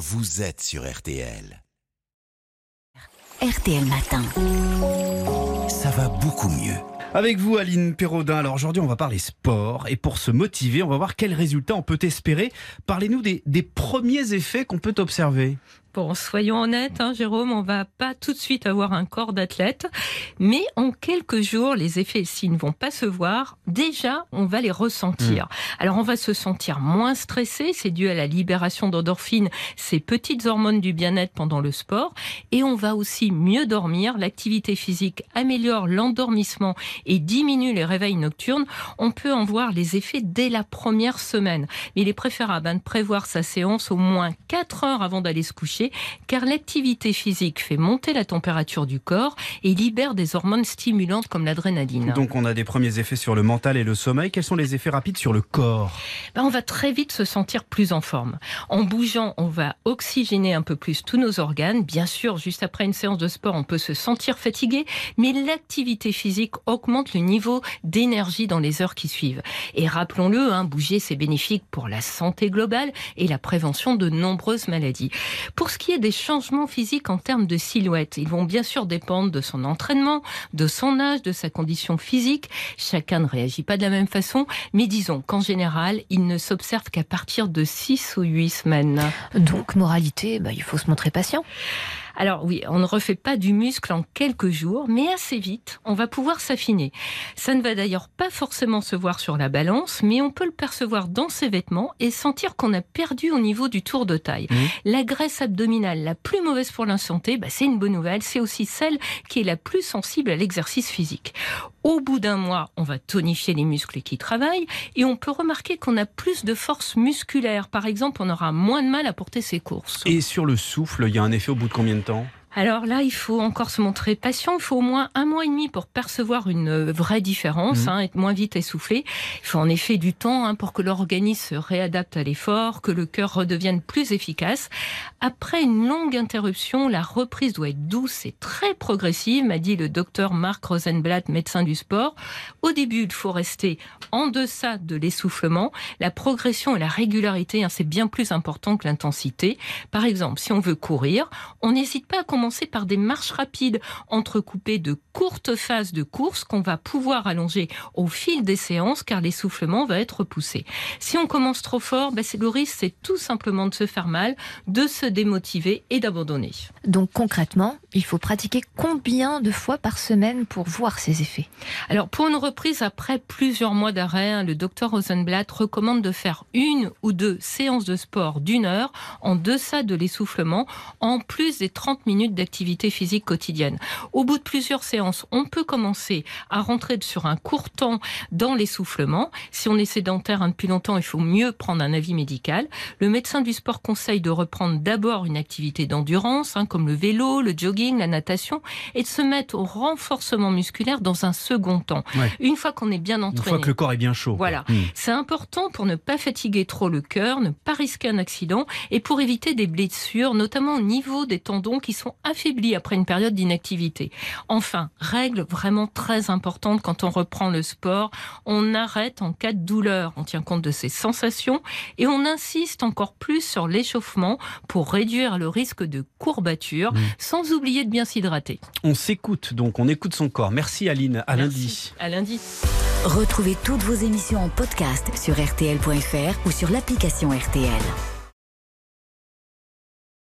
vous êtes sur RTL. RTL Matin. Ça va beaucoup mieux. Avec vous, Aline Perraudin. Alors aujourd'hui, on va parler sport. Et pour se motiver, on va voir quels résultats on peut espérer. Parlez-nous des, des premiers effets qu'on peut observer. Bon, soyons honnêtes, hein, Jérôme, on va pas tout de suite avoir un corps d'athlète, mais en quelques jours, les effets, s'ils ne vont pas se voir, déjà, on va les ressentir. Hmm. Alors, on va se sentir moins stressé, c'est dû à la libération d'endorphines, ces petites hormones du bien-être pendant le sport, et on va aussi mieux dormir. L'activité physique améliore l'endormissement et diminue les réveils nocturnes. On peut en voir les effets dès la première semaine. Mais il est préférable hein, de prévoir sa séance au moins 4 heures avant d'aller se coucher car l'activité physique fait monter la température du corps et libère des hormones stimulantes comme l'adrénaline. Donc on a des premiers effets sur le mental et le sommeil. Quels sont les effets rapides sur le corps? Ben, on va très vite se sentir plus en forme. En bougeant, on va oxygéner un peu plus tous nos organes. Bien sûr, juste après une séance de sport, on peut se sentir fatigué, mais l'activité physique augmente le niveau d'énergie dans les heures qui suivent. Et rappelons-le, hein, bouger, c'est bénéfique pour la santé globale et la prévention de nombreuses maladies. Pour ce qui est des changements physiques en termes de silhouette, ils vont bien sûr dépendre de son entraînement, de son âge, de sa condition physique. Chacun ne réagit pas de la même façon, mais disons qu'en général, il ne s'observe qu'à partir de 6 ou 8 semaines. Donc, moralité, bah, il faut se montrer patient. Alors oui, on ne refait pas du muscle en quelques jours, mais assez vite, on va pouvoir s'affiner. Ça ne va d'ailleurs pas forcément se voir sur la balance, mais on peut le percevoir dans ses vêtements et sentir qu'on a perdu au niveau du tour de taille. La graisse abdominale la plus mauvaise pour la santé, bah, c'est une bonne nouvelle, c'est aussi celle qui est la plus sensible à l'exercice physique. Au bout d'un mois, on va tonifier les muscles qui travaillent et on peut remarquer qu'on a plus de force musculaire. Par exemple, on aura moins de mal à porter ses courses. Et sur le souffle, il y a un effet au bout de combien de temps? Alors là, il faut encore se montrer patient. Il faut au moins un mois et demi pour percevoir une euh, vraie différence, Mhm. hein, être moins vite essoufflé. Il faut en effet du temps hein, pour que l'organisme se réadapte à l'effort, que le cœur redevienne plus efficace. Après une longue interruption, la reprise doit être douce et très progressive, m'a dit le docteur Marc Rosenblatt, médecin du sport. Au début, il faut rester en deçà de l'essoufflement. La progression et la régularité, hein, c'est bien plus important que l'intensité. Par exemple, si on veut courir, on n'hésite pas à commencer par des marches rapides, entrecoupées de courtes phases de course qu'on va pouvoir allonger au fil des séances, car l'essoufflement va être repoussé. Si on commence trop fort, ben, c'est le risque, c'est tout simplement de se faire mal, de se démotiver et d'abandonner. Donc, concrètement, il faut pratiquer combien de fois par semaine pour voir ses effets? Alors, pour une reprise après plusieurs mois d'arrêt, hein, le docteur Rosenblatt recommande de faire une ou deux séances de sport d'une heure en deçà de l'essoufflement, en plus des 30 minutes d'activité physique quotidienne. Au bout de plusieurs séances, on peut commencer à rentrer sur un court temps dans l'essoufflement. Si on est sédentaire hein, depuis longtemps, il faut mieux prendre un avis médical. Le médecin du sport conseille de reprendre d'abord une activité d'endurance, hein, comme le vélo, le jogging, la natation, et de se mettre au renforcement musculaire dans un second temps. Ouais. Une fois qu'on est bien Une entraîné. fois que le corps est bien chaud. Voilà. Hmm. C'est important pour ne pas fatiguer trop le cœur, ne pas risquer un accident et pour éviter des blessures, notamment au niveau des tendons qui sont affaiblis après une période d'inactivité. Enfin, règle vraiment très importante quand on reprend le sport, on arrête en cas de douleur, on tient compte de ses sensations et on insiste encore plus sur l'échauffement pour réduire le risque de courbature, sans oublier de bien s'hydrater. On s'écoute donc, on écoute son corps. Merci Aline, à lundi. Merci. À lundi. Retrouvez toutes vos émissions en podcast sur RTL.fr ou sur l'application RTL.